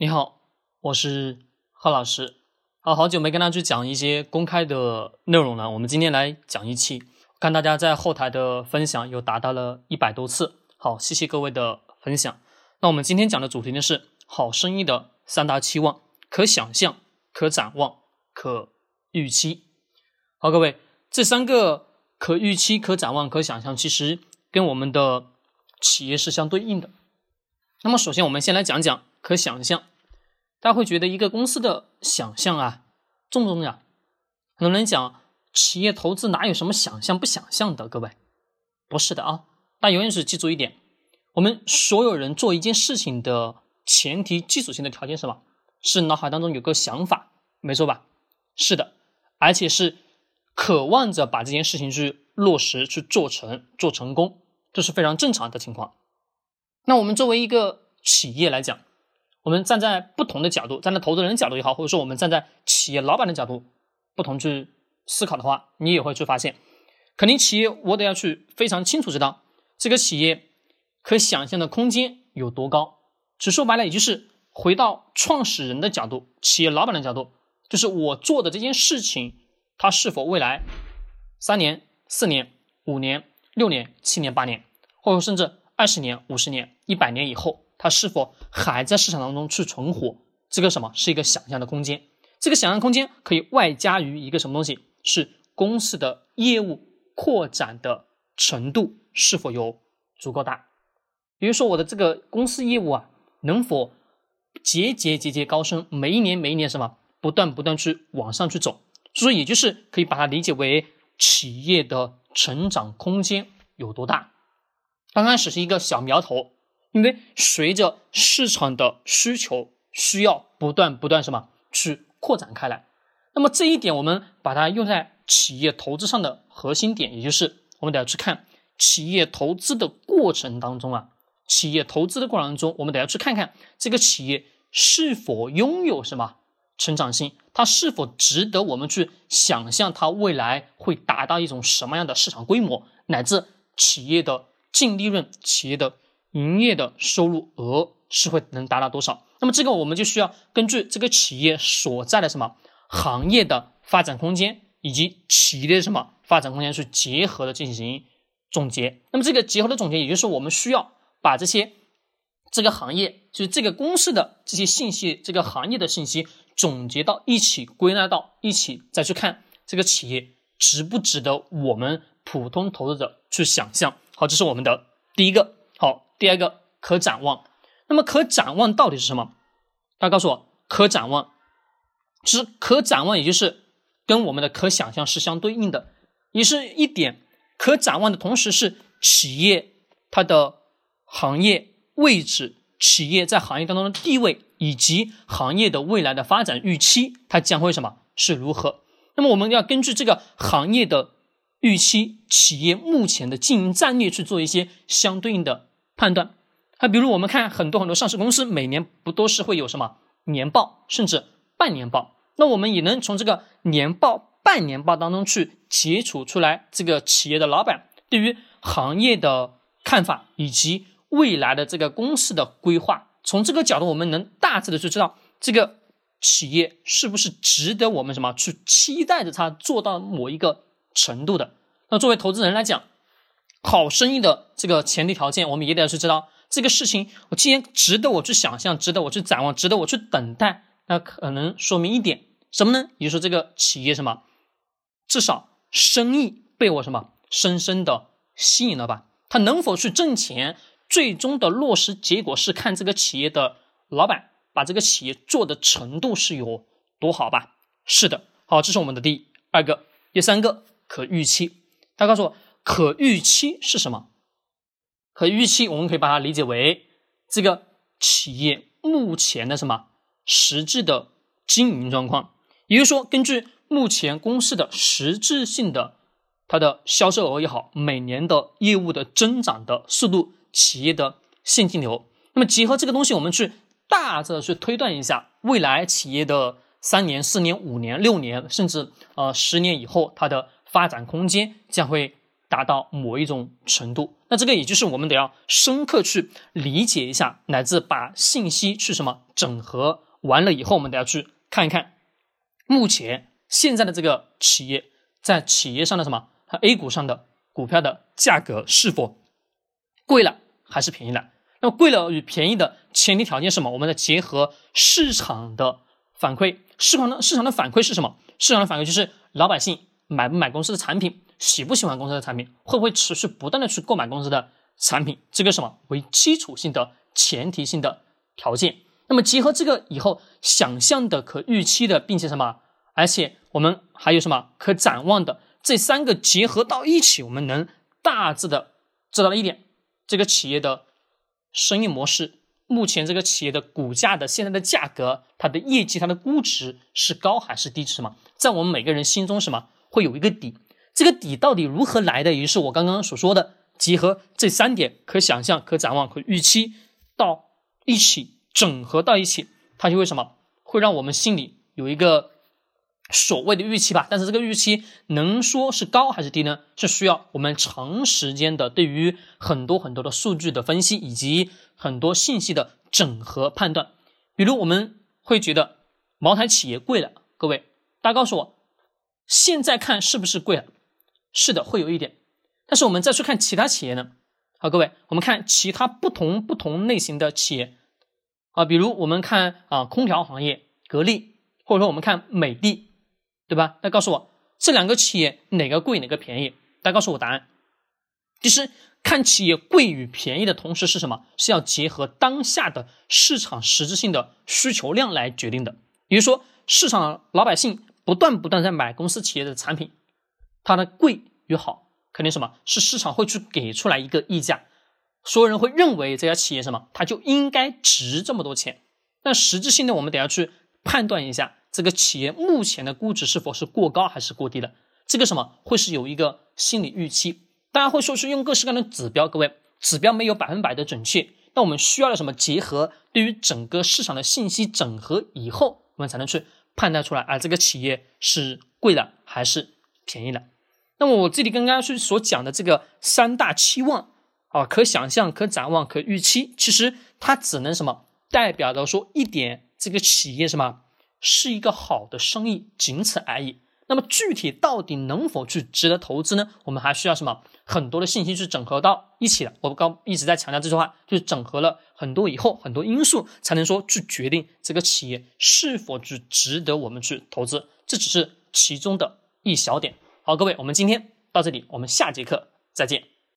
你好，我是贺老师。好好久没跟大家去讲一些公开的内容了，我们今天来讲一期。看大家在后台的分享有达到了一百多次，好，谢谢各位的分享。那我们今天讲的主题呢是好生意的三大期望：可想象、可展望、可预期。好，各位，这三个可预期、可展望、可想象，其实跟我们的企业是相对应的。那么，首先我们先来讲讲可想象。大家会觉得一个公司的想象啊重不重要？很多人讲企业投资哪有什么想象不想象的？各位，不是的啊！大家永远是记住一点：我们所有人做一件事情的前提、基础性的条件是什么？是脑海当中有个想法，没错吧？是的，而且是渴望着把这件事情去落实、去做成、做成功，这是非常正常的情况。那我们作为一个企业来讲，我们站在不同的角度，站在投资人角度也好，或者说我们站在企业老板的角度，不同去思考的话，你也会去发现，肯定企业我得要去非常清楚知道这个企业可想象的空间有多高。只说白了，也就是回到创始人的角度，企业老板的角度，就是我做的这件事情，它是否未来三年、四年、五年、六年、七年、八年，或者甚至二十年、五十年、一百年以后。它是否还在市场当中去存活？这个什么是一个想象的空间？这个想象空间可以外加于一个什么东西？是公司的业务扩展的程度是否有足够大？比如说我的这个公司业务啊，能否节节节节高升？每一年每一年什么不断不断去往上去走？所以也就是可以把它理解为企业的成长空间有多大？刚开始是一个小苗头。因为随着市场的需求需要不断不断什么去扩展开来，那么这一点我们把它用在企业投资上的核心点，也就是我们得要去看企业投资的过程当中啊，企业投资的过程当中，我们得要去看看这个企业是否拥有什么成长性，它是否值得我们去想象它未来会达到一种什么样的市场规模，乃至企业的净利润，企业的。营业的收入额是会能达到多少？那么这个我们就需要根据这个企业所在的什么行业的发展空间，以及企业的什么发展空间去结合的进行总结。那么这个结合的总结，也就是我们需要把这些这个行业，就是这个公司的这些信息，这个行业的信息总结到一起，归纳到一起，再去看这个企业值不值得我们普通投资者去想象。好，这是我们的第一个。好。第二个可展望，那么可展望到底是什么？大家告诉我，可展望，其实可展望也就是跟我们的可想象是相对应的，也是一点可展望的同时是企业它的行业位置、企业在行业当中的地位以及行业的未来的发展预期，它将会什么是如何？那么我们要根据这个行业的预期、企业目前的经营战略去做一些相对应的。判断，啊，比如我们看很多很多上市公司，每年不都是会有什么年报，甚至半年报？那我们也能从这个年报、半年报当中去解除出来这个企业的老板对于行业的看法，以及未来的这个公司的规划。从这个角度，我们能大致的去知道这个企业是不是值得我们什么去期待着它做到某一个程度的。那作为投资人来讲。好生意的这个前提条件，我们也得要去知道这个事情，我既然值得我去想象，值得我去展望，值得我去等待，那可能说明一点什么呢？也就是说，这个企业什么，至少生意被我什么深深的吸引了吧？他能否去挣钱，最终的落实结果是看这个企业的老板把这个企业做的程度是有多好吧？是的，好，这是我们的第二个，第三个可预期。他告诉我。可预期是什么？可预期，我们可以把它理解为这个企业目前的什么实质的经营状况，也就是说，根据目前公司的实质性的它的销售额也好，每年的业务的增长的速度，企业的现金流，那么结合这个东西，我们去大致的去推断一下未来企业的三年、四年、五年、六年，甚至呃十年以后，它的发展空间将会。达到某一种程度。那这个也就是我们得要深刻去理解一下，乃至把信息去什么整合完了以后，我们得要去看一看，目前现在的这个企业在企业上的什么，它 A 股上的股票的价格是否贵了还是便宜了？那么贵了与便宜的前提条件是什么？我们的结合市场的反馈，市场的市场的反馈是什么？市场的反馈就是老百姓买不买公司的产品，喜不喜欢公司的产品，会不会持续不断的去购买公司的产品？这个什么为基础性的前提性的条件？那么结合这个以后想象的可预期的，并且什么？而且我们还有什么可展望的？这三个结合到一起，我们能大致的知道了一点，这个企业的。生意模式，目前这个企业的股价的现在的价格，它的业绩，它的估值是高还是低？是什么？在我们每个人心中，什么会有一个底？这个底到底如何来的？也是我刚刚所说的，结合这三点，可想象、可展望、可预期到一起，整合到一起，它就会什么？会让我们心里有一个。所谓的预期吧，但是这个预期能说是高还是低呢？是需要我们长时间的对于很多很多的数据的分析以及很多信息的整合判断。比如我们会觉得茅台企业贵了，各位，大家告诉我，现在看是不是贵了？是的，会有一点。但是我们再去看其他企业呢？好，各位，我们看其他不同不同类型的企业啊，比如我们看啊空调行业格力，或者说我们看美的。对吧？那告诉我这两个企业哪个贵哪个便宜？大家告诉我答案。其实看企业贵与便宜的同时是什么？是要结合当下的市场实质性的需求量来决定的。比如说市场老百姓不断不断在买公司企业的产品，它的贵与好肯定什么？是市场会去给出来一个溢价，所有人会认为这家企业什么？它就应该值这么多钱。但实质性的我们得要去判断一下。这个企业目前的估值是否是过高还是过低的？这个什么会是有一个心理预期？大家会说是用各式各样的指标，各位指标没有百分百的准确，那我们需要的什么？结合对于整个市场的信息整合以后，我们才能去判断出来啊，这个企业是贵了还是便宜了？那么我这里刚刚是所讲的这个三大期望啊，可想象、可展望、可预期，其实它只能什么代表着说一点，这个企业什么？是一个好的生意，仅此而已。那么具体到底能否去值得投资呢？我们还需要什么很多的信息去整合到一起的。我刚一直在强调这句话，就是整合了很多以后，很多因素才能说去决定这个企业是否去值得我们去投资。这只是其中的一小点。好，各位，我们今天到这里，我们下节课再见。